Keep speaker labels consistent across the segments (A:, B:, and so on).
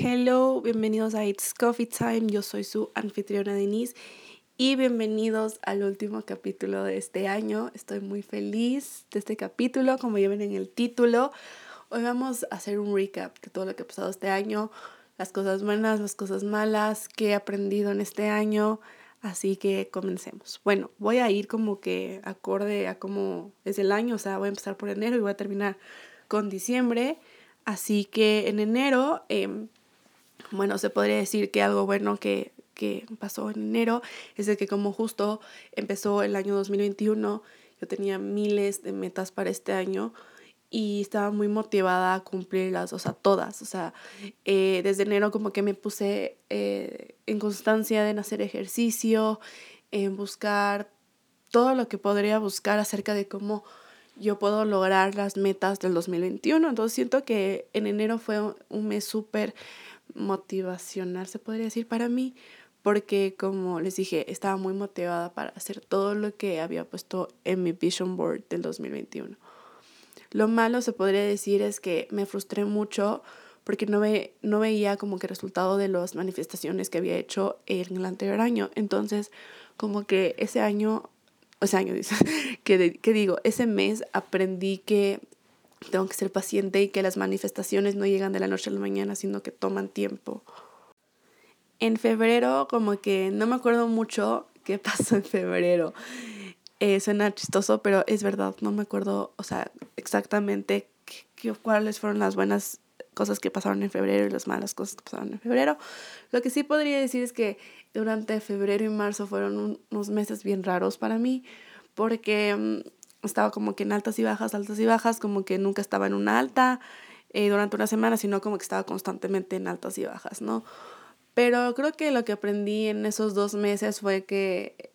A: Hello, bienvenidos a It's Coffee Time. Yo soy su anfitriona Denise y bienvenidos al último capítulo de este año. Estoy muy feliz de este capítulo, como ya ven en el título. Hoy vamos a hacer un recap de todo lo que ha pasado este año, las cosas buenas, las cosas malas, qué he aprendido en este año. Así que comencemos. Bueno, voy a ir como que acorde a cómo es el año, o sea, voy a empezar por enero y voy a terminar con diciembre. Así que en enero, em, bueno, se podría decir que algo bueno que, que pasó en enero es que como justo empezó el año 2021, yo tenía miles de metas para este año y estaba muy motivada a cumplirlas, o sea, todas. O sea, eh, desde enero como que me puse eh, en constancia en hacer ejercicio, en buscar todo lo que podría buscar acerca de cómo yo puedo lograr las metas del 2021. Entonces siento que en enero fue un mes súper motivacional, se podría decir, para mí, porque como les dije, estaba muy motivada para hacer todo lo que había puesto en mi vision board del 2021. Lo malo se podría decir es que me frustré mucho porque no, ve, no veía como que resultado de las manifestaciones que había hecho en el anterior año. Entonces, como que ese año ese año, dice, que, que digo, ese mes aprendí que tengo que ser paciente y que las manifestaciones no llegan de la noche a la mañana, sino que toman tiempo. En febrero, como que no me acuerdo mucho qué pasó en febrero. Eh, suena chistoso, pero es verdad, no me acuerdo, o sea, exactamente qué, cuáles fueron las buenas cosas que pasaron en febrero y las malas cosas que pasaron en febrero. Lo que sí podría decir es que durante febrero y marzo fueron unos meses bien raros para mí porque mm, estaba como que en altas y bajas, altas y bajas, como que nunca estaba en una alta eh, durante una semana, sino como que estaba constantemente en altas y bajas, ¿no? Pero creo que lo que aprendí en esos dos meses fue que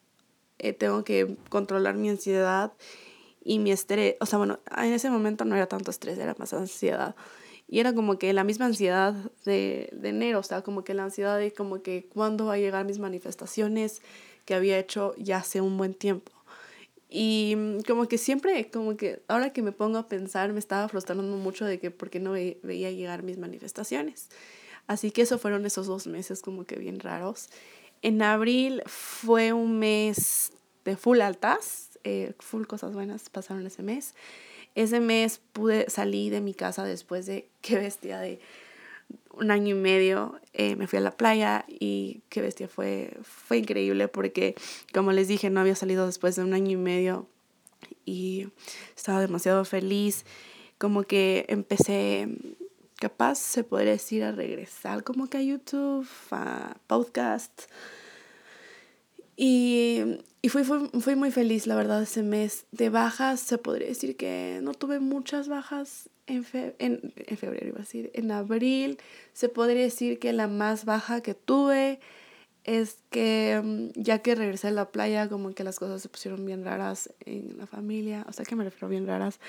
A: eh, tengo que controlar mi ansiedad y mi estrés. O sea, bueno, en ese momento no era tanto estrés, era más ansiedad. Y era como que la misma ansiedad de, de enero, o sea, como que la ansiedad de como que cuándo va a llegar mis manifestaciones que había hecho ya hace un buen tiempo. Y mm, como que siempre, como que ahora que me pongo a pensar, me estaba frustrando mucho de que por qué no veía llegar mis manifestaciones. Así que eso fueron esos dos meses como que bien raros. En abril fue un mes de full altas, eh, full cosas buenas pasaron ese mes. Ese mes pude salir de mi casa después de qué bestia de un año y medio. Eh, me fui a la playa y qué bestia fue, fue increíble porque, como les dije, no había salido después de un año y medio y estaba demasiado feliz. Como que empecé, capaz se podría decir, a regresar como que a YouTube, a podcast y, y fui, fui, fui, muy feliz, la verdad, ese mes. De bajas, se podría decir que no tuve muchas bajas en, en, en febrero, iba a decir. En abril, se podría decir que la más baja que tuve es que mm, ya que regresé a la playa, como que las cosas se pusieron bien raras en la familia. O sea, que me refiero bien raras.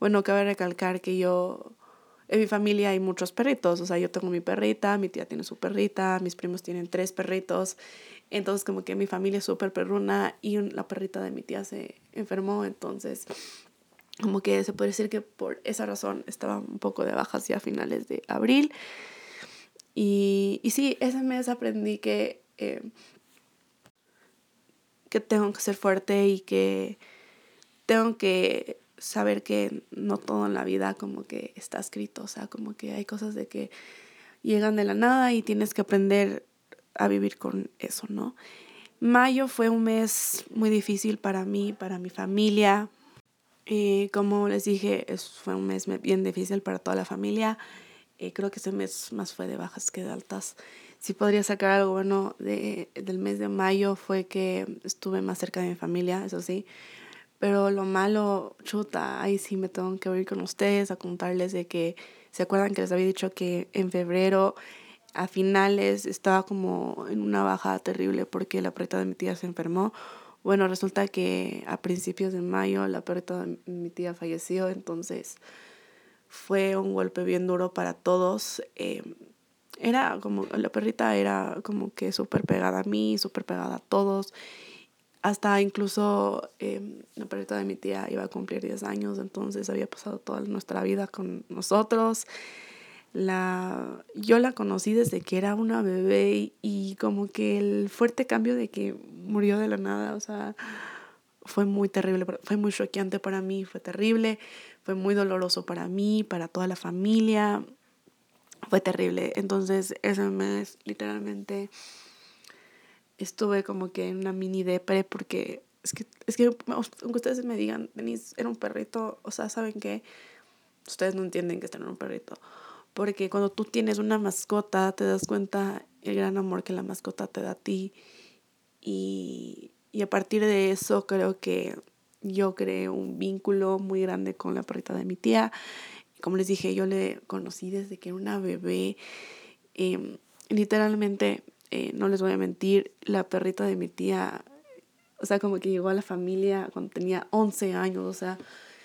A: Bueno, cabe recalcar que yo en mi familia hay muchos perritos, o sea, yo tengo mi perrita, mi tía tiene su perrita, mis primos tienen tres perritos, entonces como que mi familia es súper perruna y la perrita de mi tía se enfermó, entonces como que se puede decir que por esa razón estaba un poco de bajas ya a finales de abril. Y, y sí, ese mes aprendí que, eh, que tengo que ser fuerte y que tengo que saber que no todo en la vida como que está escrito, o sea, como que hay cosas de que llegan de la nada y tienes que aprender a vivir con eso, ¿no? Mayo fue un mes muy difícil para mí, para mi familia. Eh, como les dije, fue un mes bien difícil para toda la familia. Eh, creo que ese mes más fue de bajas que de altas. Si podría sacar algo bueno de, del mes de mayo fue que estuve más cerca de mi familia, eso sí. Pero lo malo, chuta, ahí sí me tengo que ir con ustedes a contarles de que, ¿se acuerdan que les había dicho que en febrero a finales estaba como en una baja terrible porque la perrita de mi tía se enfermó? Bueno, resulta que a principios de mayo la perrita de mi tía falleció, entonces fue un golpe bien duro para todos. Eh, era como, la perrita era como que súper pegada a mí, súper pegada a todos hasta incluso eh, la perrita de mi tía iba a cumplir 10 años, entonces había pasado toda nuestra vida con nosotros. La, yo la conocí desde que era una bebé y, como que el fuerte cambio de que murió de la nada, o sea, fue muy terrible, fue muy choqueante para mí, fue terrible, fue muy doloroso para mí, para toda la familia, fue terrible. Entonces ese mes literalmente estuve como que en una mini depre porque es que, es que aunque ustedes me digan, Denise, era un perrito, o sea, ¿saben que Ustedes no entienden que están en un perrito. Porque cuando tú tienes una mascota, te das cuenta el gran amor que la mascota te da a ti. Y, y a partir de eso creo que yo creé un vínculo muy grande con la perrita de mi tía. Como les dije, yo le conocí desde que era una bebé. Em, literalmente, eh, no les voy a mentir, la perrita de mi tía, o sea, como que llegó a la familia cuando tenía 11 años, o sea,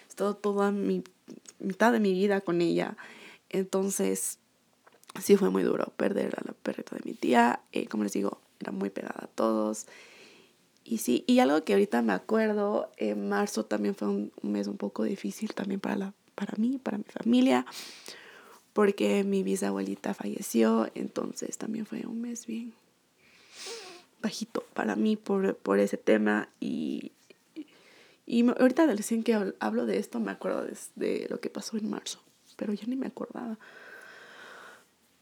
A: he estado toda mi mitad de mi vida con ella. Entonces, sí fue muy duro perder a la perrita de mi tía. Eh, como les digo, era muy pegada a todos. Y sí, y algo que ahorita me acuerdo, en marzo también fue un, mes un poco difícil también para, la, para mí, para mi familia, porque mi bisabuelita falleció, entonces también fue un mes bien bajito para mí por, por ese tema y, y ahorita recién que hablo de esto me acuerdo de, lo que pasó en marzo, pero yo ni me acordaba.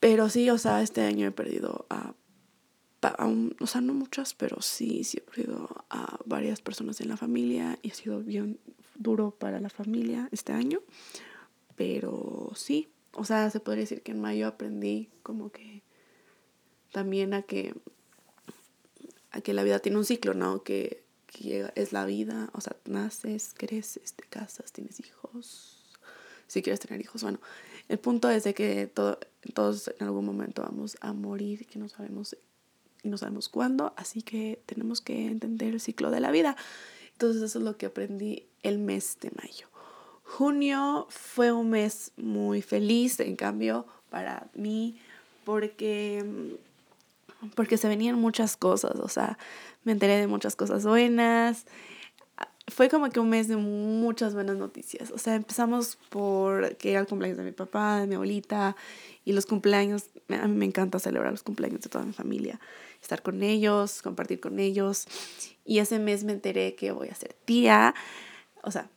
A: Pero sí, o sea, este año he perdido a, o sea, no muchas, pero sí, sí he perdido a varias personas en la familia y ha sido bien duro para la familia este año. Pero sí, o sea, se podría decir que en mayo aprendí como que también a que, a que la vida tiene un ciclo, ¿no? Que que es la vida, o sea, naces, creces, te casas, tienes hijos, si quieres tener hijos, bueno, el punto es de que todo, todos en algún momento vamos a morir, que no sabemos y no sabemos cuándo, así que tenemos que entender el ciclo de la vida. Entonces eso es lo que aprendí el mes de mayo. Junio fue un mes muy feliz, en cambio, para mí, porque porque se venían muchas cosas, o sea, me enteré de muchas cosas buenas. Fue como que un mes de muchas buenas noticias. O sea, empezamos por que era el cumpleaños de mi papá, de mi abuelita, y los cumpleaños, a mí me encanta celebrar los cumpleaños de toda mi familia, estar con ellos, compartir con ellos. Y ese mes me enteré que voy a ser tía, o sea,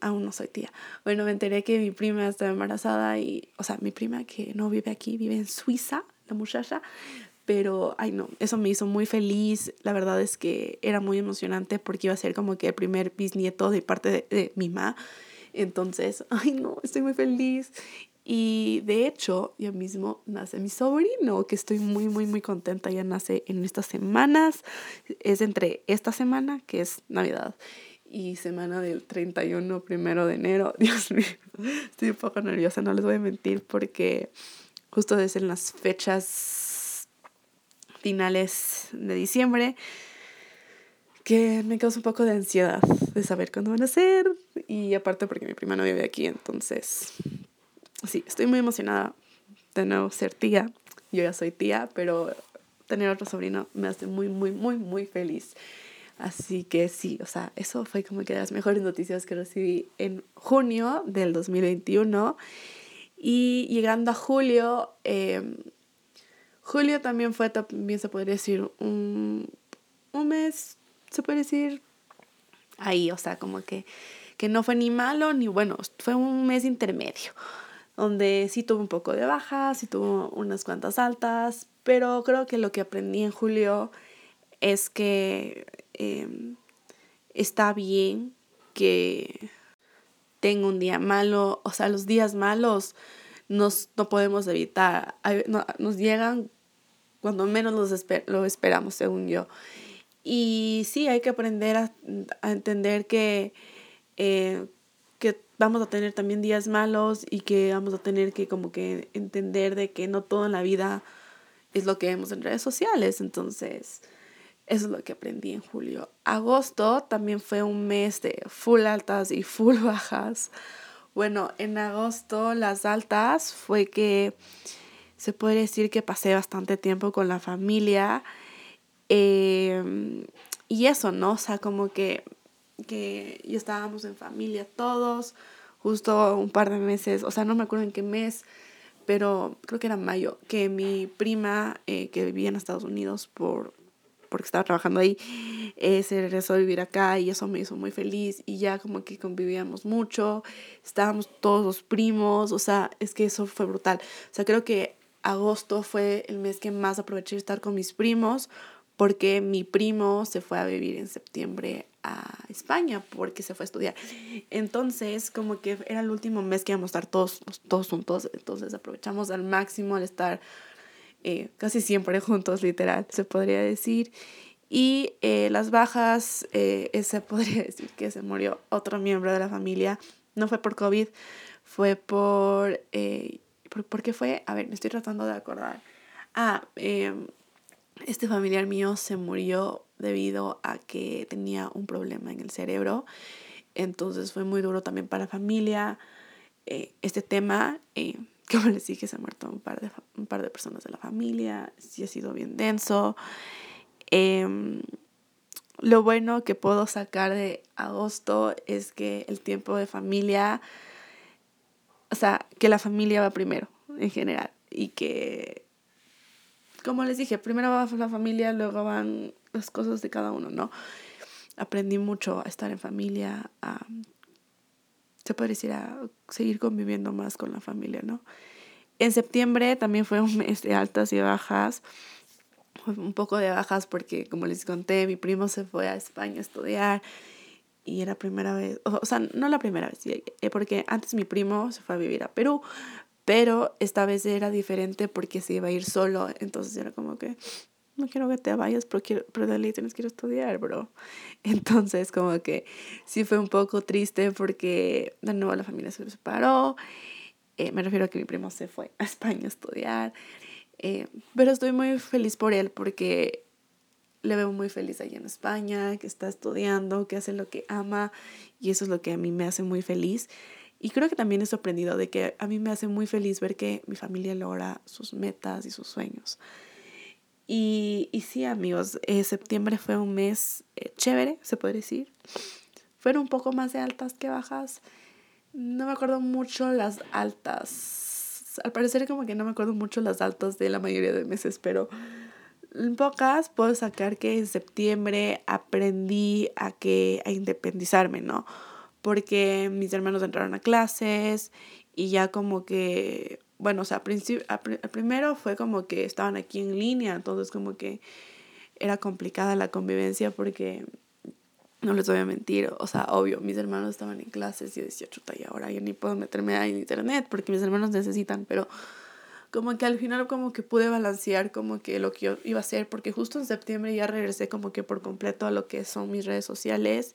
A: aún no soy tía. Bueno, me enteré que mi prima estaba embarazada y, o sea, mi prima que no vive aquí, vive en Suiza, la muchacha, pero, ay no, eso me hizo muy feliz. La verdad es que era muy emocionante porque iba a ser como que el primer bisnieto de parte de, mi mamá. Entonces, ay no, estoy muy feliz. Y de hecho, ya mismo nace mi sobrino, que estoy muy, muy, muy contenta. Ya nace en estas semanas. Es entre esta semana, que es Navidad, y semana del 31, primero de enero. Dios mío, estoy un poco nerviosa, no les voy a mentir, porque justo desde las fechas finales de diciembre, que me causa un poco de ansiedad de saber cuándo van a ser. Y aparte porque mi prima no vive aquí, entonces sí, estoy muy emocionada de nuevo ser tía. Yo ya soy tía, pero tener otro sobrino me hace muy, muy, muy, muy feliz. Así que sí, o sea, eso fue como que las mejores noticias que recibí en junio del 2021. Y llegando a julio, eh, Julio también fue, también se podría decir, un, un mes, se puede decir, ahí, o sea, como que, que no fue ni malo ni bueno, fue un mes intermedio, donde sí tuvo un poco de bajas, sí tuvo unas cuantas altas, pero creo que lo que aprendí en julio es que em, está bien que tenga un día malo, o sea, los días malos nos, no podemos evitar, nos llegan cuando menos los lo esperamos, según yo. Y sí, hay que aprender a, entender que, eh, que vamos a tener también días malos y que vamos a tener que como que entender de que no todo en la vida es lo que vemos en redes sociales. Entonces, eso es lo que aprendí en julio. Agosto también fue un mes de full altas y full bajas. Bueno, en agosto las altas fue que se puede decir que pasé bastante tiempo con la familia. Em, y eso, ¿no? O sea, como que, que estábamos en familia todos, justo un par de meses, o sea, no me acuerdo en qué mes, pero creo que era mayo, que mi prima eh, que vivía en Estados Unidos por, porque estaba trabajando ahí, eh, se regresó a vivir acá y eso me hizo muy feliz y ya como que convivíamos mucho, estábamos todos los primos, o sea, es que eso fue brutal. O sea, creo que agosto fue el mes que más aproveché de estar con mis primos porque mi primo se fue a vivir en septiembre a España porque se fue a estudiar. Entonces, como que era el último mes que íbamos a estar todos, todos juntos, entonces aprovechamos al máximo al estar eh, casi siempre juntos, literal, se podría decir. Y eh, las bajas, eh, se podría decir que se murió otro miembro de la familia. No fue por COVID, fue por... ¿por, ¿Por qué fue? A ver, me estoy tratando de acordar. Ah, em, este familiar mío se murió debido a que tenía un problema en el cerebro. Entonces fue muy duro también para la familia. Eh, este tema, eh, como les dije, se han muerto un par, de, un par de personas de la familia. Sí ha sido bien denso. Em, lo bueno que puedo sacar de agosto es que el tiempo de familia, o sea, que la familia va primero en general y que como les dije, primero va la familia, luego van las cosas de cada uno, ¿no? Aprendí mucho a estar en familia, a, se puede decir, a seguir conviviendo más con la familia, ¿no? En septiembre también fue un mes de altas y bajas, un poco de bajas porque, como les conté, mi primo se fue a España a estudiar y era primera vez, o sea, no la primera vez, eh, porque antes mi primo se fue a vivir a Perú, pero esta vez era diferente porque se iba a ir solo, entonces era como que no quiero que te vayas, pero, quiero, pero dale, tienes que ir a estudiar, bro. Entonces como que sí fue un poco triste porque de nuevo la familia se separó. Eh, me refiero a que mi primo se fue a España a estudiar. Eh, pero estoy muy feliz por él porque le veo muy feliz allá en España, que está estudiando, que hace lo que ama y eso es lo que a mí me hace muy feliz. Y creo que también he sorprendido de que a mí me hace muy feliz ver que mi familia logra sus metas y sus sueños. Y, y sí, amigos, eh, septiembre fue un mes eh, chévere, se puede decir. Fueron un poco más de altas que bajas. No me acuerdo mucho las altas. Al parecer como que no me acuerdo mucho las altas de la mayoría de meses, pero en pocas puedo sacar que en septiembre aprendí a que a independizarme, ¿no? porque mis hermanos entraron a clases y ya como que, bueno, o sea, al primero fue como que estaban aquí en línea, entonces como que era complicada la convivencia porque no les voy a mentir, o sea, obvio, mis hermanos estaban en clases y yo decía, chuta, y ahora yo ni puedo meterme en internet porque mis hermanos necesitan, pero como que al final como que pude balancear como que lo que yo iba a hacer, porque justo en septiembre ya regresé como que por completo a lo que son mis redes sociales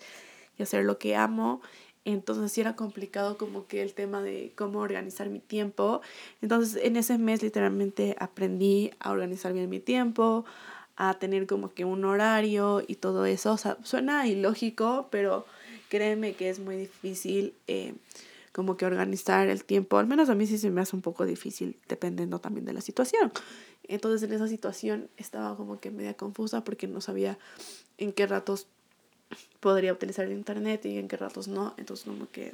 A: y hacer lo que amo. Entonces sí era complicado como que el tema de cómo organizar mi tiempo. Entonces en ese mes literalmente aprendí a organizar bien mi tiempo, a tener como que un horario y todo eso. O sea, suena ilógico, pero créeme que es muy difícil eh, como que organizar el tiempo. Al menos a mí sí se me hace un poco difícil dependiendo también de la situación. Entonces en esa situación estaba como que media confusa porque no sabía en qué ratos podría utilizar el internet y en qué ratos no. Entonces como que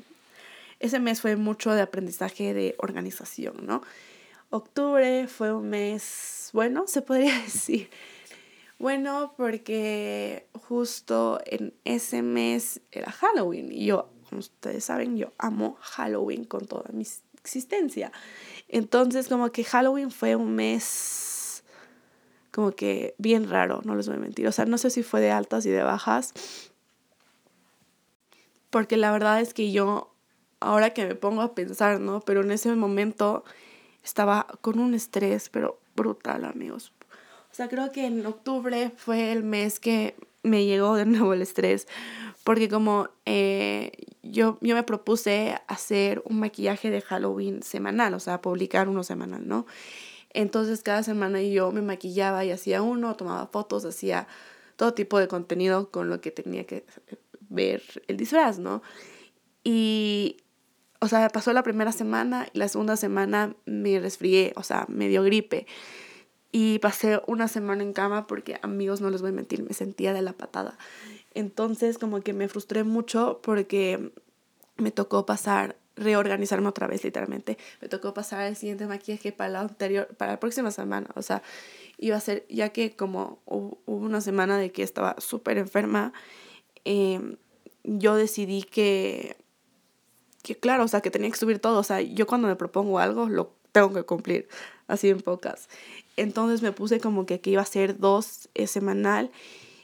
A: ese mes fue mucho de aprendizaje de organización, ¿no? Octubre fue un mes, bueno, se podría decir. Bueno, porque justo en ese mes era Halloween y yo, como ustedes saben, yo amo Halloween con toda mi existencia. Entonces como que Halloween fue un mes como que bien raro, no les voy a mentir. O sea, no sé si fue de altas y de bajas, porque la verdad es que yo, ahora que me pongo a pensar, ¿no? Pero en ese momento estaba con un estrés, pero brutal, amigos. O sea, creo que en octubre fue el mes que me llegó de nuevo el estrés, porque como eh, yo, yo me propuse hacer un maquillaje de Halloween semanal, o sea, publicar uno semanal, ¿no? Entonces cada semana yo me maquillaba y hacía uno, tomaba fotos, hacía todo tipo de contenido con lo que tenía que ver el disfraz, ¿no? Y, o sea, pasó la primera semana y la segunda semana me resfrié, o sea, me dio gripe. Y pasé una semana en cama porque, amigos, no les voy a mentir, me sentía de la patada. Entonces, como que me frustré mucho porque me tocó pasar reorganizarme otra vez, literalmente. Me tocó pasar el siguiente maquillaje para la anterior, para la próxima semana. O sea, iba a ser, ya que como hubo una semana de que estaba súper enferma, em, yo decidí que, que, claro, o sea, que tenía que subir todo. O sea, yo cuando me propongo algo, lo tengo que cumplir, así en pocas. Entonces me puse como que, que iba a ser dos eh, semanal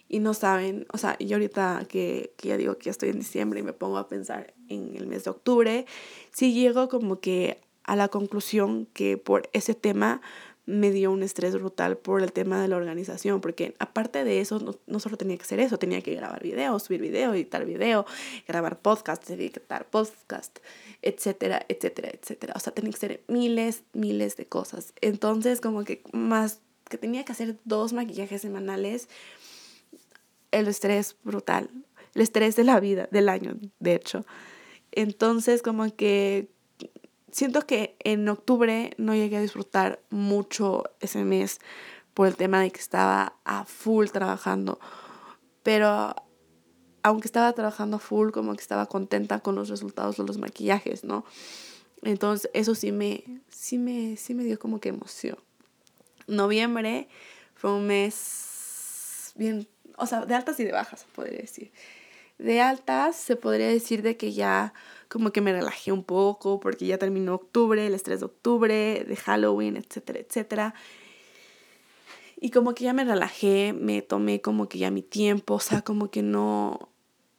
A: y no saben, o sea, yo ahorita que, que, ya digo que estoy en diciembre y me pongo a pensar en el mes de octubre, sí llego como que a la conclusión que por ese tema me dio un estrés brutal por el tema de la organización, porque aparte de eso, no, no solo tenía que hacer eso, tenía que grabar video, subir video, editar video, grabar podcast, editar podcast, etcétera, etcétera, etcétera. O sea, tenía que ser miles, miles de cosas. Entonces, como que más que tenía que hacer dos maquillajes semanales, el estrés brutal, el estrés de la vida, del año, de hecho. Entonces, como que siento que en octubre no llegué a disfrutar mucho ese mes por el tema de que estaba a full trabajando. Pero aunque estaba trabajando a full, como que estaba contenta con los resultados de los maquillajes, ¿no? Entonces, eso sí me, sí me, sí me dio como que emoción. Noviembre fue un mes bien, o sea, de altas y de bajas, podría decir. De altas se podría decir de que ya como que me relajé un poco porque ya terminó octubre, el estrés de octubre, de Halloween, etcétera, etcétera. Y como que ya me relajé, me tomé como que ya mi tiempo, o sea, como que no,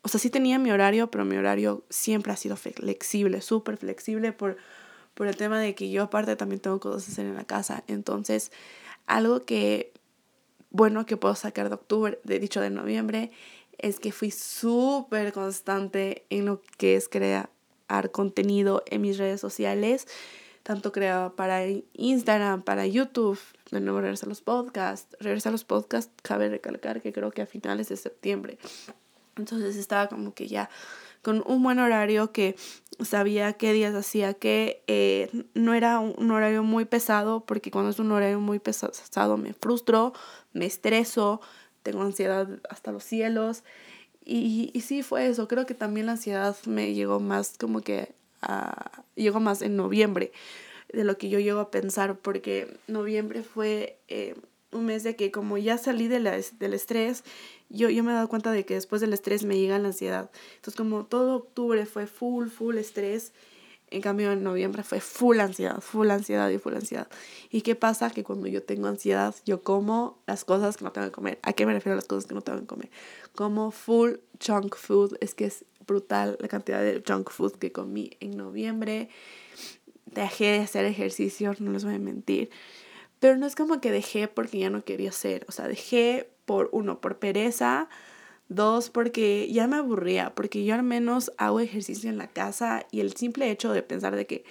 A: o sea, sí tenía mi horario, pero mi horario siempre ha sido flexible, súper flexible por, por el tema de que yo aparte también tengo cosas que hacer en la casa. Entonces, algo que, bueno, que puedo sacar de octubre, de dicho de noviembre, es que fui súper constante en lo que es crear contenido en mis redes sociales, tanto creado para Instagram, para YouTube, de nuevo regresar a los podcasts. Regresar a los podcasts, cabe recalcar que creo que a finales de septiembre. Entonces estaba como que ya con un buen horario que sabía qué días hacía que eh, no era un horario muy pesado porque cuando es un horario muy pesado me frustro, me estreso, tengo ansiedad hasta los cielos. Y, sí fue eso, creo que también la ansiedad me llegó más como que llegó más en noviembre de lo que yo llego a pensar porque noviembre fue eh, un mes de que como ya salí de la, del estrés, yo, yo me he dado cuenta de que después del estrés me llega la ansiedad. Entonces como todo octubre fue full, full estrés, en cambio en noviembre fue full ansiedad, full ansiedad y full ansiedad. ¿Y qué pasa? Que cuando yo tengo ansiedad, yo como las cosas que no tengo que comer. ¿A qué me refiero a las cosas que no tengo que comer? Como full junk food, es que es brutal la cantidad de junk food que comí en noviembre. Dejé de hacer ejercicio, no les voy a mentir. Pero no es como que dejé porque ya no quería hacer, o sea, dejé por uno, por pereza, dos, porque ya me aburría, porque yo al menos hago ejercicio en la casa y el simple hecho de pensar de que,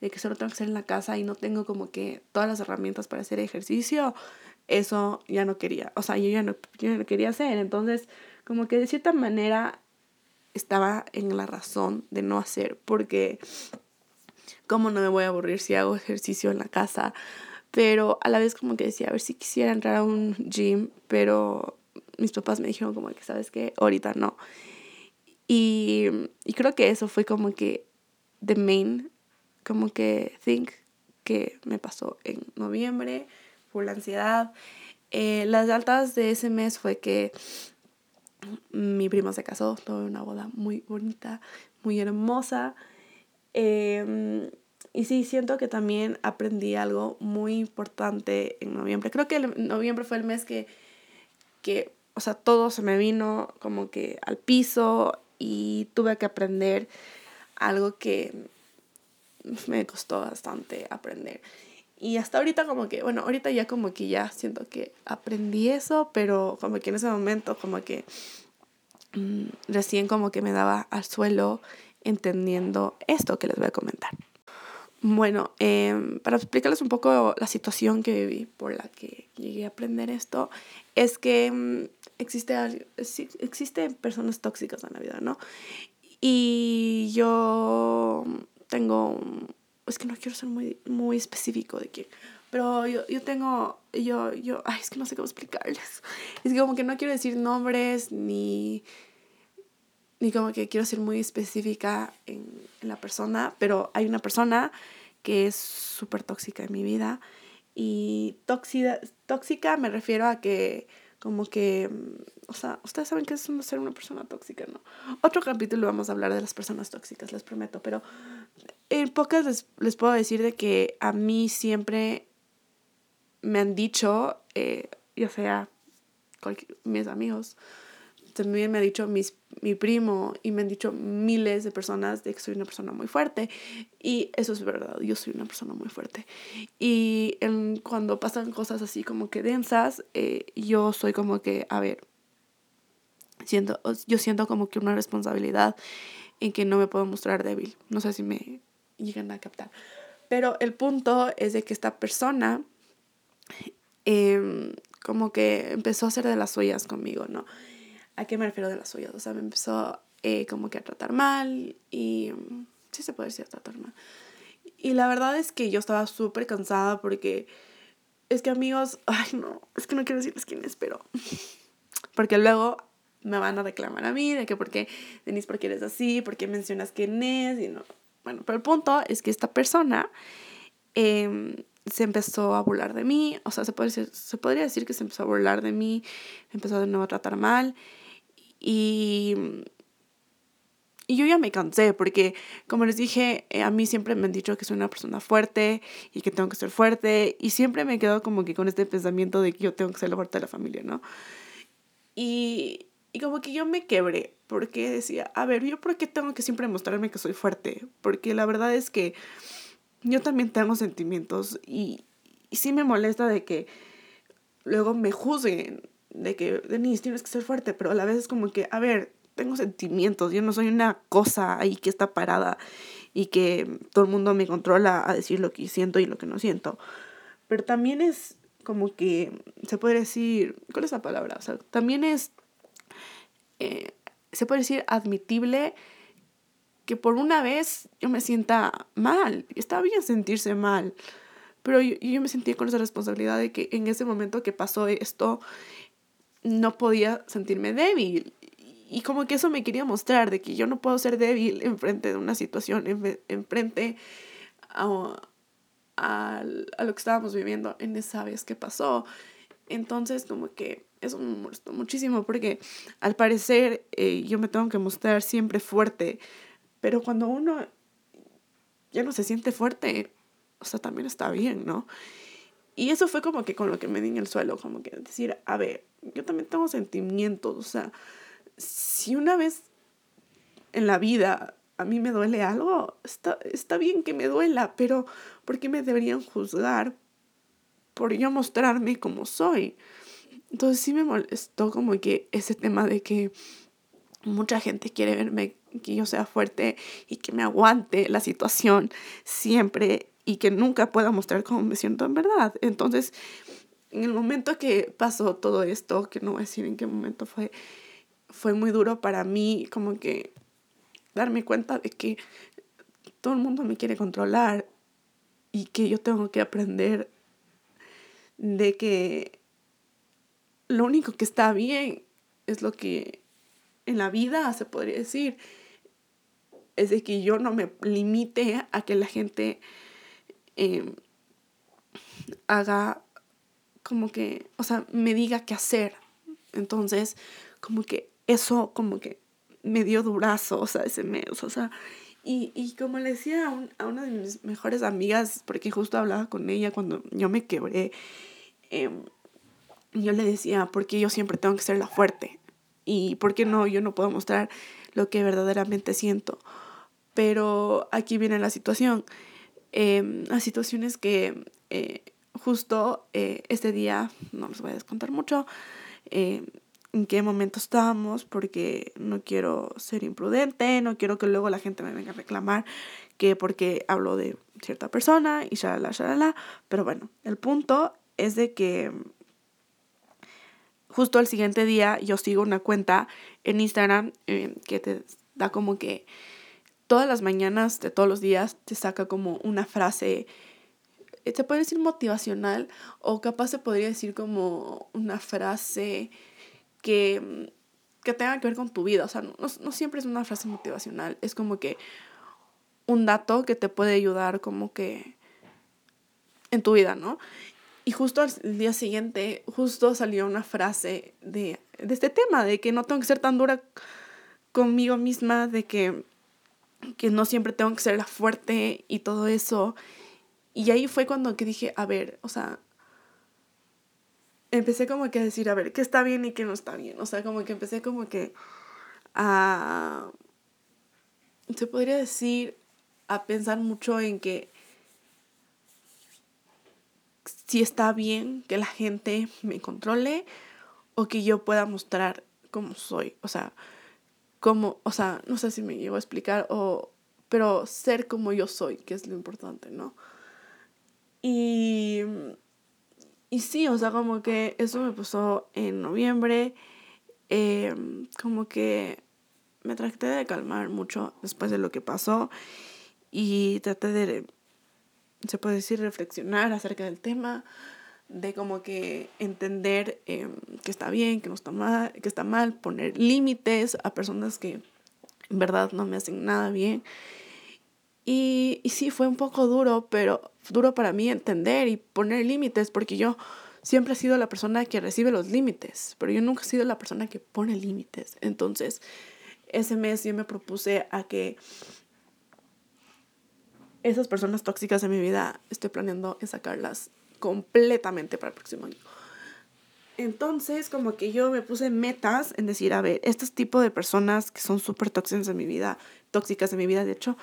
A: de que solo tengo que hacer en la casa y no tengo como que todas las herramientas para hacer ejercicio, eso ya no quería, o sea, yo ya no, yo no quería hacer, entonces como que de cierta manera estaba en la razón de no hacer, porque ¿cómo no me voy a aburrir si hago ejercicio en la casa? Pero a la vez como que decía, a ver si quisiera entrar a un gym, pero mis papás me dijeron como que, ¿sabes qué? Ahorita no. Y, y creo que eso fue como que the main, como que think que me pasó en noviembre, por la ansiedad. Eh, las altas de ese mes fue que mi primo se casó, tuve una boda muy bonita, muy hermosa. Eh, y sí, siento que también aprendí algo muy importante en noviembre. Creo que noviembre fue el mes que, que, o sea, todo se me vino como que al piso y tuve que aprender algo que me costó bastante aprender. Y hasta ahorita como que, bueno, ahorita ya como que ya siento que aprendí eso, pero como que en ese momento como que mm, recién como que me daba al suelo entendiendo esto que les voy a comentar. Bueno, em, para explicarles un poco la situación que viví por la que llegué a aprender esto, es que mm, existe, existen personas tóxicas en la vida, ¿no? Y yo tengo, es que no quiero ser muy, muy específico de quién, pero yo, yo tengo, yo, yo, ay, es que no sé cómo explicarles. Es que como que no quiero decir nombres ni ni como que quiero ser muy específica en, en la persona, pero hay una persona que es súper tóxica en mi vida. Y tóxica, tóxica me refiero a que como que, o sea, ustedes saben que es ser una persona tóxica, ¿no? Otro capítulo vamos a hablar de las personas tóxicas, les prometo, pero en pocas les, les puedo decir de que a mí siempre me han dicho, eh, ya sea mis amigos, también me ha dicho mis, mi primo y me han dicho miles de personas de que soy una persona muy fuerte. Y eso es verdad, yo soy una persona muy fuerte. Y en, cuando pasan cosas así como que densas, eh, yo soy como que, a ver, siento, yo siento como que una responsabilidad en que no me puedo mostrar débil. No sé si me llegan a captar. Pero el punto es de que esta persona em, como que empezó a hacer de las suyas conmigo, ¿no? ¿A qué me refiero de las suyas? O sea, me empezó eh, como que a tratar mal y sí se puede decir a tratar mal. Y la verdad es que yo estaba súper cansada porque es que amigos, ay no, es que no quiero decirles quién es, pero porque luego me van a reclamar a mí de que por qué, Denise, ¿por qué eres así? ¿Por qué mencionas quién es? Y no. Bueno, pero el punto es que esta persona em, se empezó a burlar de mí, o sea, se, puede se podría decir que se empezó a burlar de mí, empezó de nuevo a tratar mal y, y yo ya me cansé porque, como les dije, eh, a mí siempre me han dicho que soy una persona fuerte y que tengo que ser fuerte. Y siempre me quedo como que con este pensamiento de que yo tengo que ser la fuerte de la familia, ¿no? Y, y como que yo me quebré porque decía, a ver, ¿yo por qué tengo que siempre mostrarme que soy fuerte? Porque la verdad es que yo también tengo sentimientos y, y sí me molesta de que luego me juzguen de que, Denise, tienes que ser fuerte, pero a la vez es como que, a ver, tengo sentimientos, yo no soy una cosa ahí que está parada y que todo el mundo me controla a decir lo que siento y lo que no siento. Pero también es como que, se puede decir, ¿cuál es la palabra? O sea, también es, eh, se puede decir, admitible que por una vez yo me sienta mal. Está bien sentirse mal. Pero yo, yo me sentí con esa responsabilidad de que en ese momento que pasó esto, no podía sentirme débil. Y como que eso me quería mostrar, de que yo no puedo ser débil enfrente de una situación, enfrente a, a, a, lo que estábamos viviendo en esa vez que pasó. Entonces, como que eso me molestó muchísimo porque al parecer eh, yo me tengo que mostrar siempre fuerte, pero cuando uno ya no se siente fuerte, o sea, también está bien, ¿no? Y eso fue como que con lo que me di en el suelo, como que decir, a ver, yo también tengo sentimientos, o sea, si una vez en la vida a mí me duele algo, está, está bien que me duela, pero ¿por qué me deberían juzgar por yo mostrarme como soy? Entonces sí me molestó como que ese tema de que mucha gente quiere verme que yo sea fuerte y que me aguante la situación siempre y que nunca pueda mostrar cómo me siento en verdad. Entonces, en el momento que pasó todo esto, que no voy a decir en qué momento fue, fue muy duro para mí como que darme cuenta de que todo el mundo me quiere controlar y que yo tengo que aprender de que lo único que está bien es lo que en la vida se podría decir es de que yo no me limite a que la gente eh, haga como que, o sea, me diga qué hacer. Entonces, como que eso como que me dio durazo, o sea, ese mes, o sea, y, y como le decía a, una de mis mejores amigas, porque justo hablaba con ella cuando yo me quebré, em, yo le decía, porque yo siempre tengo que ser la fuerte, y por qué no, yo no puedo mostrar lo que verdaderamente siento. Pero aquí viene la situación. Eh, a situaciones que eh, justo eh, este día, no les voy a descontar mucho, eh, en qué momento estábamos, porque no quiero ser imprudente, no quiero que luego la gente me venga a reclamar que porque hablo de cierta persona y shalala, shalala. Pero bueno, el punto es de que justo el siguiente día yo sigo una cuenta en Instagram que te da como que todas las mañanas de todos los días te saca como una frase, eh, se puede decir motivacional o capaz se podría decir como una frase que que tenga que ver con tu vida. O sea, no, no siempre es una frase motivacional, es como que un dato que te puede ayudar como que en tu vida, ¿no? Y justo al día siguiente, justo salió una frase de, de este tema, de que no tengo que ser tan dura conmigo misma, de que, que no siempre tengo que ser la fuerte y todo eso. Y ahí fue cuando que dije, a ver, o sea, empecé como que a decir, a ver, qué está bien y qué no está bien. O sea, como que empecé como que a, se podría decir, a pensar mucho en que si está bien que la gente me controle o que yo pueda mostrar cómo soy. O sea, como, o sea, no sé si me llevo a explicar, o, pero ser como yo soy, que es lo importante, ¿no? Y, y sí, o sea, como que eso me pasó en noviembre, em, como que me traté de calmar mucho después de lo que pasó y traté de, se puede decir, reflexionar acerca del tema, de como que entender em, que está bien, que no está mal, que está mal, poner límites a personas que en verdad no me hacen nada bien. Y, y sí, fue un poco duro, pero duro para mí entender y poner límites, porque yo siempre he sido la persona que recibe los límites, pero yo nunca he sido la persona que pone límites. Entonces, ese mes yo me propuse a que esas personas tóxicas de mi vida estoy planeando sacarlas completamente para el próximo año. Entonces, como que yo me puse metas en decir, a ver, este tipo de personas que son súper tóxicas en mi vida, tóxicas en mi vida, de hecho,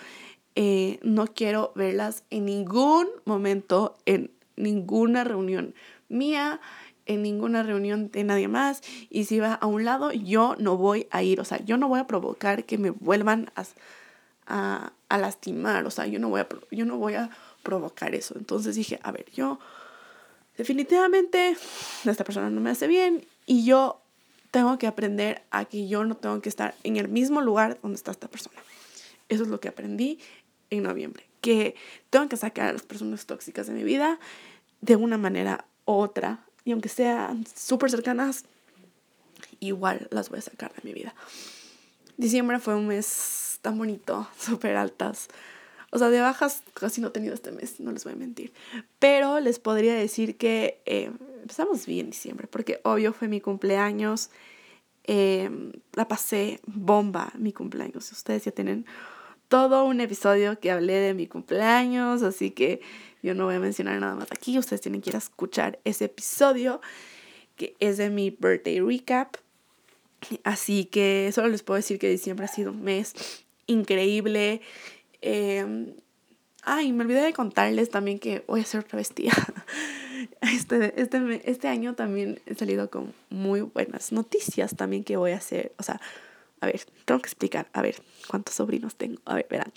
A: eh, no quiero verlas en ningún momento, en ninguna reunión mía, en ninguna reunión de nadie más. Y si va a un lado, yo no voy a ir. O sea, yo no voy a provocar que me vuelvan a, a, a lastimar, o sea, yo no, voy a, yo no voy a provocar eso. Entonces dije, a ver, yo definitivamente esta persona no me hace bien y yo tengo que aprender a que yo no tengo que estar en el mismo lugar donde está esta persona. Eso es lo que aprendí en noviembre, que tengo que sacar a las personas tóxicas de mi vida de una manera u otra, y aunque sean súper cercanas, igual las voy a sacar de mi vida. Diciembre fue un mes tan bonito, súper altas. O sea, de bajas casi no he tenido este mes, no les voy a mentir. Pero les podría decir que eh, empezamos bien diciembre, porque obvio fue mi cumpleaños. Eh, la pasé bomba mi cumpleaños. Ustedes ya tienen todo un episodio que hablé de mi cumpleaños, así que yo no voy a mencionar nada más aquí. Ustedes tienen que ir a escuchar ese episodio que es de mi birthday recap. Así que solo les puedo decir que diciembre ha sido un mes increíble. Eh, ay, me olvidé de contarles también que voy a ser travestía. Este, este, este año también he salido con muy buenas noticias también que voy a hacer. O sea, a ver, tengo que explicar. A ver, ¿cuántos sobrinos tengo? A ver, verán.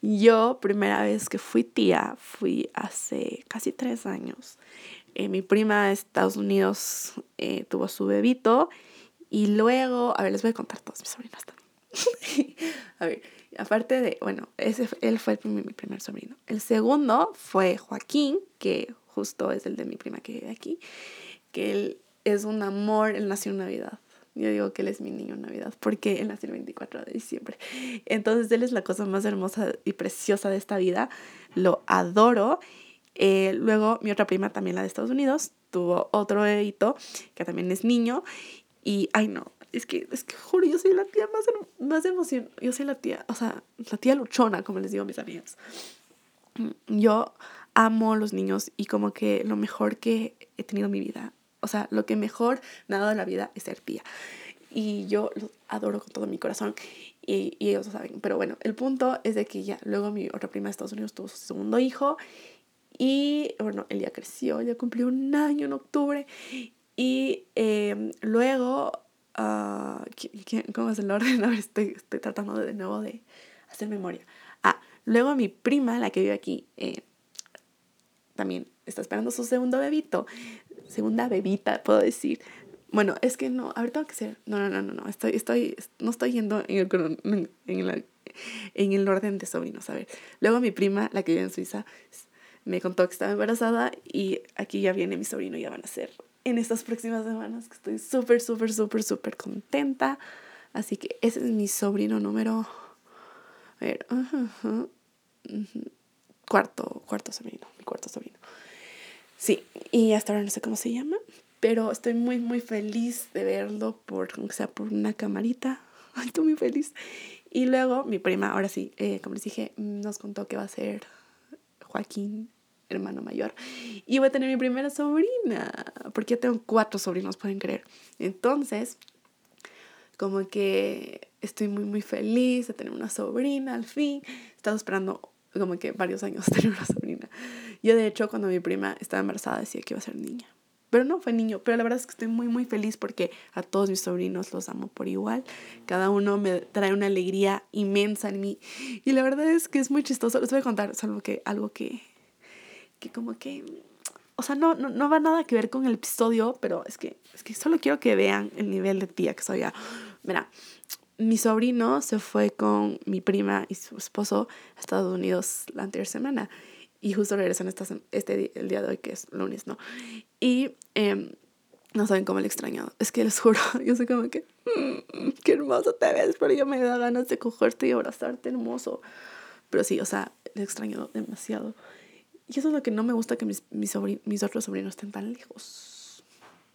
A: Yo, primera vez que fui tía, fui hace casi tres años. Eh, mi prima de Estados Unidos eh, tuvo su bebito. Y luego, a ver, les voy a contar todos mis sobrinos también. a ver, aparte de, bueno, ese, él fue mi, primer sobrino. El segundo fue Joaquín, que justo es el de mi prima que vive aquí, que él es un amor, él nació en Navidad. Yo digo que él es mi niño en Navidad porque él nació el 24 de diciembre. Entonces él es la cosa más hermosa y preciosa de esta vida. Lo adoro. Eh, luego mi otra prima, también la de Estados Unidos, tuvo otro bebito que también es niño. Y, ay no, es que, es que juro, yo soy la tía más, más emoción. Yo soy la tía, o sea, la tía luchona, como les digo a mis amigas. Yo amo a los niños y como que lo mejor que he tenido en mi vida, o sea, lo que mejor me ha dado la vida es ser tía. Y yo los adoro con todo mi corazón y, y ellos lo saben. Pero bueno, el punto es de que ya luego mi otra prima de Estados Unidos tuvo su segundo hijo y bueno, él ya creció, ya cumplió un año en octubre y eh, luego Uh, ¿Cómo es el orden? A ver, estoy, estoy tratando de, nuevo de hacer memoria. Ah, luego mi prima, la que vive aquí, eh, también está esperando su segundo bebito. Segunda bebita, puedo decir. Bueno, es que no, a ver, tengo que ser. No, no, no, no, no. Estoy, estoy, no estoy yendo en el, en, la, en el orden de sobrinos. A ver, luego mi prima, la que vive en Suiza, me contó que estaba embarazada y aquí ya viene mi sobrino, ya van a ser en estas próximas semanas, que estoy súper, súper, súper, súper contenta. Así que ese es mi sobrino número... A ver, cuarto, cuarto sobrino, mi cuarto sobrino. Sí, y hasta ahora no sé cómo se llama, pero estoy muy, muy feliz de verlo, por, sea por una camarita. Estoy muy feliz. Y luego mi prima, ahora sí, eh, como les dije, nos contó que va a ser Joaquín, hermano mayor. Y voy a tener mi primera sobrina, porque ya tengo cuatro sobrinos, pueden creer. Entonces, como que estoy muy, muy feliz de tener una sobrina al fin. He esperando como que varios años tener una sobrina. Yo, de hecho, cuando mi prima estaba embarazada, decía que iba a ser niña. Pero no fue niño, pero la verdad es que estoy muy, muy feliz porque a todos mis sobrinos los amo por igual. Cada uno me trae una alegría inmensa en mí. Y la verdad es que es muy chistoso. Les voy a contar solo que, algo que, que como que... O sea, no, no, no va nada que ver con el episodio, pero es que, es que solo quiero que vean el nivel de tía que soy ya. Mira, mi sobrino se fue con mi prima y su esposo a Estados Unidos la anterior semana y justo regresan esta, este el día de hoy, que es lunes, ¿no? Y eh, no saben cómo le he extrañado. Es que les juro, yo sé como que, mmm, qué hermoso te ves, pero yo me da ganas de cogerte y abrazarte, hermoso. Pero sí, o sea, le he extrañado demasiado. Y eso es lo que no me gusta que mis, mis, mis otros sobrinos estén tan lejos.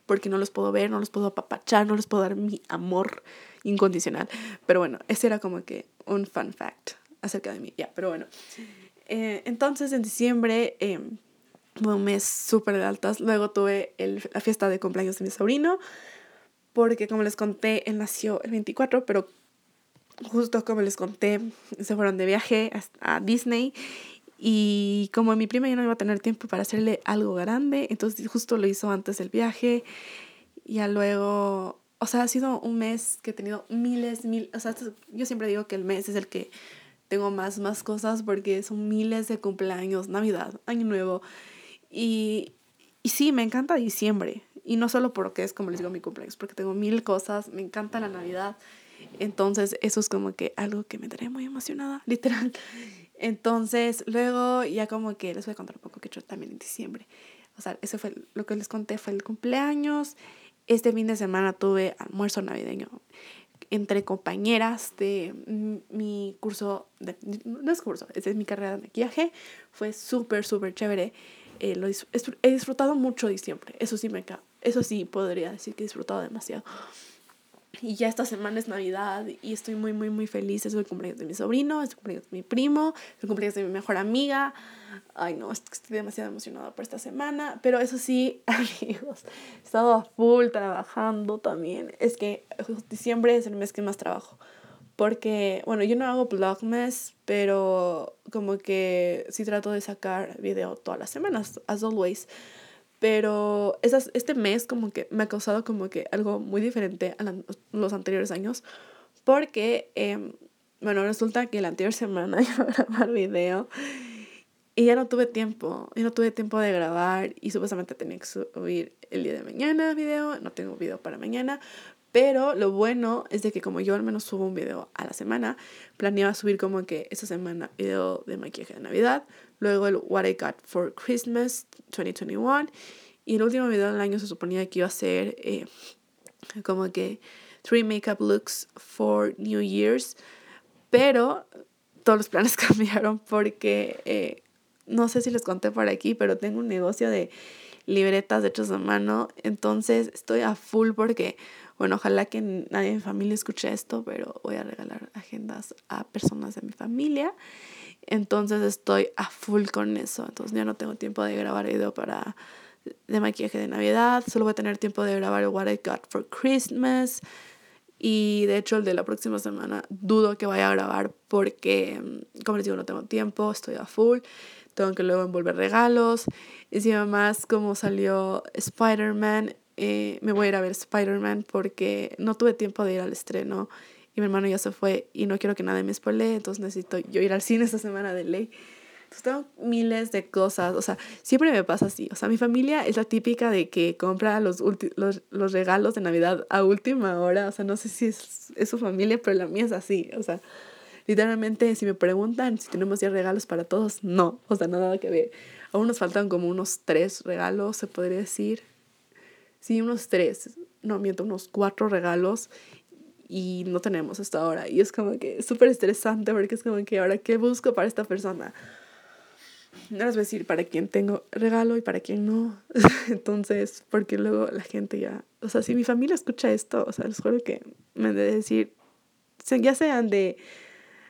A: Porque no los puedo ver, no los puedo apapachar, no les puedo dar mi amor incondicional. Pero bueno, ese era como que un fun fact acerca de mí. Ya, pero bueno. Eh, entonces en diciembre eh, fue un mes súper de altas. Luego tuve el, la fiesta de cumpleaños de mi sobrino, porque como les conté, él nació el 24, pero justo como les conté, se fueron de viaje a, Disney. Y como mi prima ya no iba a tener tiempo para hacerle algo grande, entonces justo lo hizo antes del viaje. Ya luego, o sea, ha sido un mes que he tenido miles, mil, o sea, yo siempre digo que el mes es el que tengo más, más cosas porque son miles de cumpleaños, Navidad, Año Nuevo. Y, y sí, me encanta diciembre. Y no solo porque es, como les digo, mi cumpleaños, porque tengo mil cosas, me encanta la Navidad. Entonces, eso es como que algo que me trae muy emocionada, literal. Entonces, luego ya como que les voy a contar un poco que yo también en diciembre. O sea, eso fue lo que les conté, fue el cumpleaños. Este fin de semana tuve almuerzo navideño entre compañeras de mi curso, de, no es curso, es mi carrera de maquillaje. Fue súper, súper chévere. Eh, lo he disfrutado mucho diciembre, eso sí, me, eso sí podría decir que he disfrutado demasiado. Y ya esta semana es Navidad y estoy muy, muy, muy feliz. Es el cumpleaños de mi sobrino, es el cumpleaños de mi primo, es el cumpleaños de mi mejor amiga. Ay, no, estoy demasiado emocionada por esta semana. Pero eso sí, amigos, he estado a full trabajando también. Es que diciembre es el mes que más trabajo. Porque, bueno, yo no hago vlogmas, pero como que sí trato de sacar video todas las semanas, as always. Pero esas, este mes como que me ha causado como que algo muy diferente a los anteriores años. Porque, eh, bueno, resulta que la anterior semana iba a grabar video y ya no tuve tiempo, ya no tuve tiempo de grabar y supuestamente tenía que subir el día de mañana video, no tengo video para mañana, pero lo bueno es de que como yo al menos subo un video a la semana, planeaba subir como que esta semana video de maquillaje de Navidad, luego el What I Got for Christmas 2021 y el último video del año se suponía que iba a ser eh, como que three makeup looks for New Year's, pero todos los planes cambiaron porque eh, no sé si les conté por aquí, pero tengo un negocio de libretas hechas a mano. Entonces estoy a full porque, bueno, ojalá que nadie de mi familia escuche esto, pero voy a regalar agendas a personas de mi familia. Entonces estoy a full con eso. Entonces ya no tengo tiempo de grabar video para de maquillaje de Navidad. Solo voy a tener tiempo de grabar What I Got for Christmas. Y de hecho el de la próxima semana dudo que vaya a grabar porque, como les digo, no tengo tiempo, estoy a full tengo que luego envolver regalos. Encima más como salió Spider-Man, eh, me voy a ir a ver Spider-Man porque no tuve tiempo de ir al estreno y mi hermano ya se fue y no quiero que nadie me spoile, entonces necesito yo ir al cine esta semana de ley. Entonces tengo miles de cosas, o sea, siempre me pasa así, o sea, mi familia es la típica de que compra los, los, los regalos de Navidad a última hora, o sea, no sé si es, es su familia, pero la mía es así, o sea, Literalmente, si me preguntan si tenemos ya regalos para todos, no, o sea, nada que ver. Aún nos faltan como unos tres regalos, se podría decir. sí, unos tres, no miento, unos cuatro regalos y no tenemos hasta ahora. Y es como que súper estresante porque es como que ahora, ¿qué busco para esta persona? No les voy a decir para quién tengo regalo y para quién no. Entonces, porque luego la gente ya, o sea, si mi familia escucha esto, o sea, les juro que me han de decir, ya sean de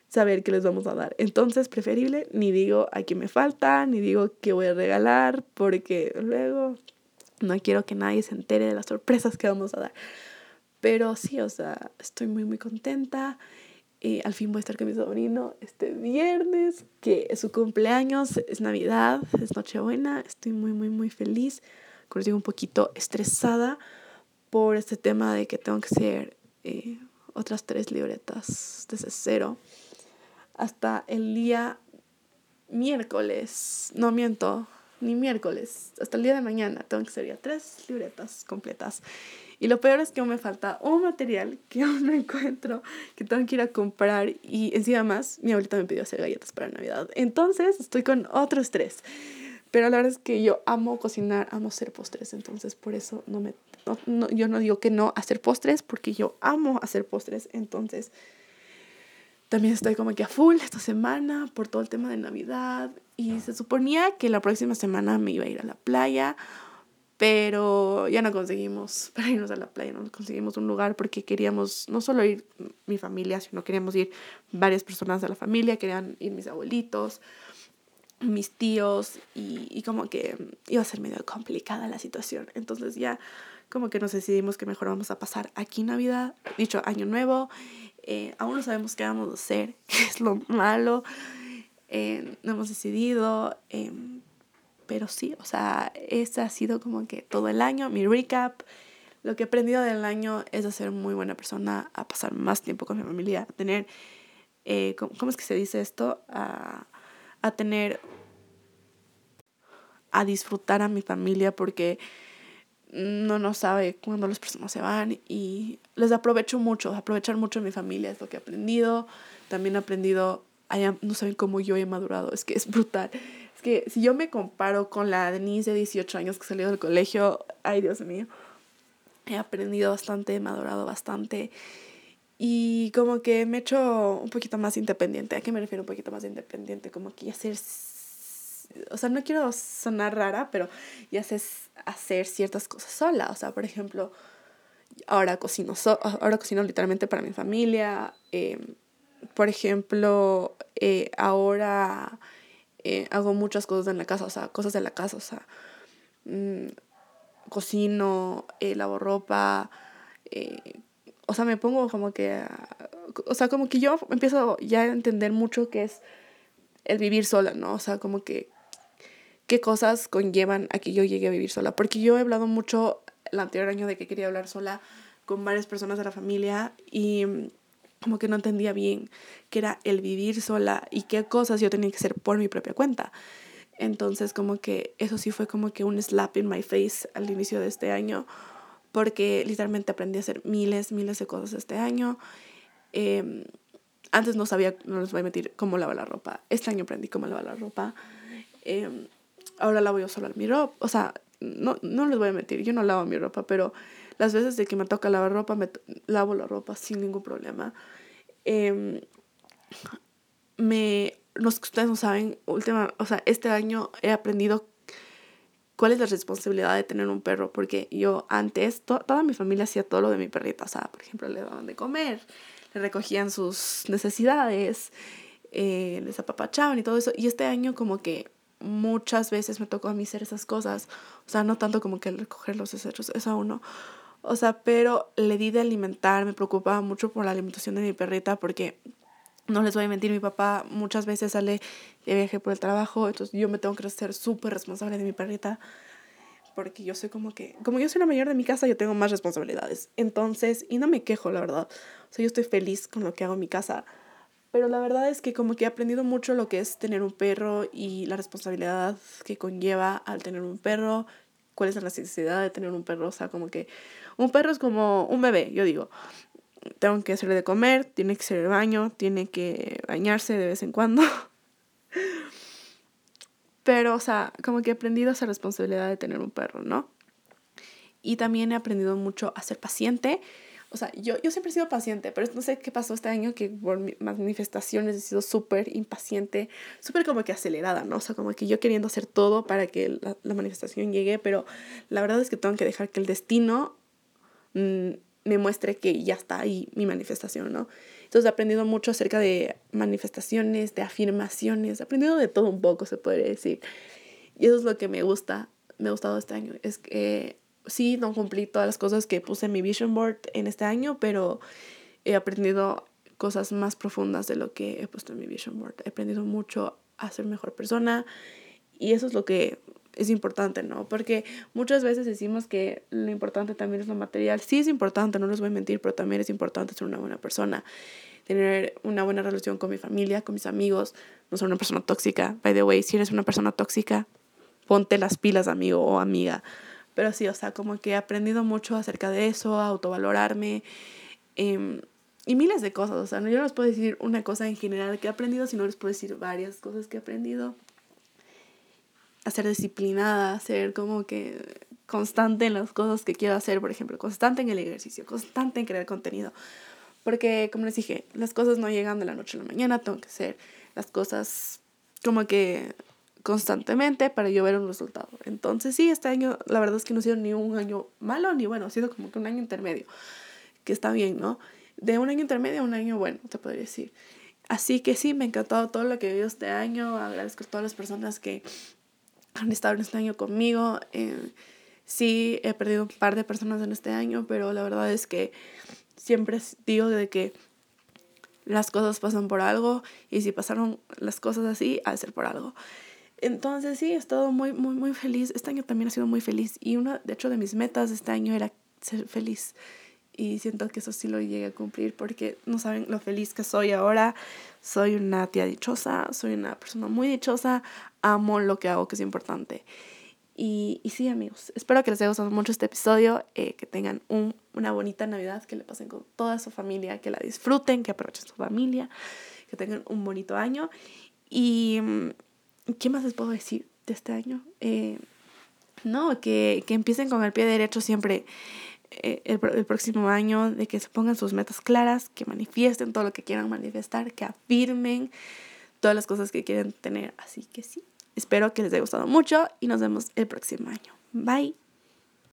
A: saber qué les vamos a dar. Entonces, preferible, ni digo a quién me falta, ni digo qué voy a regalar, porque luego no quiero que nadie se entere de las sorpresas que vamos a dar. Pero sí, o sea, estoy muy, muy contenta. Y al fin voy a estar con mi sobrino este viernes, que es su cumpleaños, es Navidad, es Nochebuena. Estoy muy, muy, muy feliz. Como digo, un poquito estresada por este tema de que tengo que hacer eh, otras tres libretas desde cero. Hasta el día miércoles, no miento, ni miércoles, hasta el día de mañana tengo que hacer ya tres libretas completas. Y lo peor es que aún me falta un material que aún no encuentro, que tengo que ir a comprar y encima más, mi abuelita me pidió hacer galletas para Navidad. Entonces estoy con otro estrés. Pero la verdad es que yo amo cocinar, amo hacer postres, entonces por eso no me, no, yo no digo que no hacer postres, porque yo amo hacer postres, entonces también estoy como que a full esta semana por todo el tema de Navidad y se suponía que la próxima semana me iba a ir a la playa pero ya no conseguimos para irnos a la playa, no conseguimos un lugar porque queríamos no solo ir mi familia, sino queríamos ir varias personas de la familia, querían ir mis abuelitos, mis tíos y, y como que iba a ser medio complicada la situación. Entonces ya como que nos decidimos que mejor vamos a pasar aquí Navidad, dicho Año Nuevo. Eh, aún no sabemos qué vamos a hacer, qué es lo malo. Eh, no hemos decidido, eh, pero sí, o sea, ese ha sido como que todo el año, mi recap. Lo que he aprendido del año es a ser muy buena persona, a pasar más tiempo con mi familia, a tener, eh, ¿cómo, es que se dice esto? A, a tener, a disfrutar a mi familia porque no no sabe cuándo las personas se van y les aprovecho mucho, aprovechar mucho a mi familia es lo que he aprendido. También he aprendido, no saben cómo yo he madurado, es que es brutal. Es que si yo me comparo con la Denise de 18 años que salió del colegio, ay Dios mío, he aprendido bastante, he madurado bastante y como que me he hecho un poquito más independiente. ¿A qué me refiero un poquito más independiente? Como que ya ser, o sea, no quiero sonar rara, pero ya sé hacer ciertas cosas sola. O sea, por ejemplo, ahora cocino, ahora cocino literalmente para mi familia. Em, por ejemplo, eh, ahora eh, hago muchas cosas en la casa, o sea, cosas de la casa, o sea, mm, cocino, eh, lavo ropa, eh, o sea, me pongo como que, o sea, como que yo empiezo ya a entender mucho qué es el vivir sola, ¿no? O sea, como que qué cosas conllevan a que yo llegue a vivir sola, porque yo he hablado mucho el anterior año de que quería hablar sola con varias personas de la familia y como que no entendía bien qué era el vivir sola y qué cosas yo tenía que hacer por mi propia cuenta. Entonces como que eso sí fue como que un slap in my face al inicio de este año porque literalmente aprendí a hacer miles, miles de cosas este año. Em, antes no sabía, no les voy a mentir, cómo lavar la ropa. Este año aprendí cómo lavar la ropa. Eh, ahora lavo yo solo mi ropa. O sea, no, no les voy a mentir, yo no lavo mi ropa, pero las veces de que me toca lavar ropa, me lavo la ropa sin ningún problema. Los que ustedes no saben, última, o sea, este año he aprendido cuál es la responsabilidad de tener un perro, porque yo antes, toda mi familia hacía todo lo de mi perrita, o sea, por ejemplo, le daban de comer, le recogían sus necesidades, eh, les apapachaban y todo eso, y este año como que muchas veces me tocó a mí hacer esas cosas, o sea, no tanto como que recoger los desechos, eso aún no, o sea, pero le di de alimentar, me preocupaba mucho por la alimentación de mi perrita porque no les voy a mentir, mi papá muchas veces sale de viaje por el trabajo, entonces yo me tengo que ser súper responsable de mi perrita porque yo soy como que, como yo soy la mayor de mi casa, yo tengo más responsabilidades. Entonces, y no me quejo, la verdad. O sea, yo estoy feliz con lo que hago en mi casa. Pero la verdad es que como que he aprendido mucho lo que es tener un perro y la responsabilidad que conlleva al tener un perro, cuál es la necesidad de tener un perro, o sea, como que un perro es como un bebé, yo digo. Tengo que hacerle de comer, tiene que hacer el baño, tiene que bañarse de vez en cuando. Pero, o sea, como que he aprendido esa responsabilidad de tener un perro, ¿no? y también he aprendido mucho a ser paciente. O sea, yo, yo siempre he sido paciente, pero no sé qué pasó este año que por manifestaciones he sido súper impaciente, súper como que acelerada, ¿no? O sea, como que yo queriendo hacer todo para que la, la manifestación llegue, pero la verdad es que tengo que dejar que el destino me muestre que ya está ahí mi manifestación, ¿no? Entonces he aprendido mucho acerca de manifestaciones, de afirmaciones, he aprendido de todo un poco, se podría decir. Y eso es lo que me gusta, me ha gustado este año, es que sí, no cumplí todas las cosas que puse en mi vision board en este año, pero he aprendido cosas más profundas de lo que he puesto en mi vision board. He aprendido mucho a ser mejor persona y eso es lo que es importante, ¿no? Porque muchas veces decimos que lo importante también es lo material. Sí es importante, no les voy a mentir, pero también es importante ser una buena persona, tener una buena relación con mi familia, con mis amigos, no ser una persona tóxica. By the way, si eres una persona tóxica, ponte las pilas, amigo o amiga. Pero sí, o sea, como que he aprendido mucho acerca de eso, autovalorarme eh, y miles de cosas. O sea, no, yo no les puedo decir una cosa en general que he aprendido, sino les puedo decir varias cosas que he aprendido a ser disciplinada, a ser como que constante en las cosas que quiero hacer, por ejemplo, constante en el ejercicio, constante en crear contenido. Porque, como les dije, las cosas no llegan de la noche a la mañana, tengo que hacer las cosas como que constantemente para yo ver un resultado. Entonces, sí, este año la verdad es que no ha sido ni un año malo, ni bueno, ha sido como que un año intermedio, que está bien, ¿no? De un año intermedio a un año bueno, te podría decir. Así que sí, me ha encantado todo lo que he vivido este año. Agradezco a todas las personas que han estado en este año conmigo. Eh, sí, he perdido un par de personas en este año, pero la verdad es que siempre digo de que las cosas pasan por algo y si pasaron las cosas así, ha de ser por algo. Entonces sí, he estado muy, muy, muy feliz. Este año también ha sido muy feliz y una, de hecho, de mis metas este año era ser feliz. Y siento que eso sí lo llegué a cumplir porque no saben lo feliz que soy ahora. Soy una tía dichosa, soy una persona muy dichosa, amo lo que hago, que es importante. Y, y sí, amigos, espero que les haya gustado mucho este episodio, eh, que tengan un, una bonita Navidad, que le pasen con toda su familia, que la disfruten, que aprovechen su familia, que tengan un bonito año. Y, mm, ¿qué más les puedo decir de este año? Eh, no, que, que empiecen con el pie derecho siempre eh, el, el, próximo año, de que se pongan sus metas claras, que manifiesten todo lo que quieran manifestar, que afirmen todas las cosas que quieren tener. Así que sí, espero que les haya gustado mucho y nos vemos el próximo año. Bye.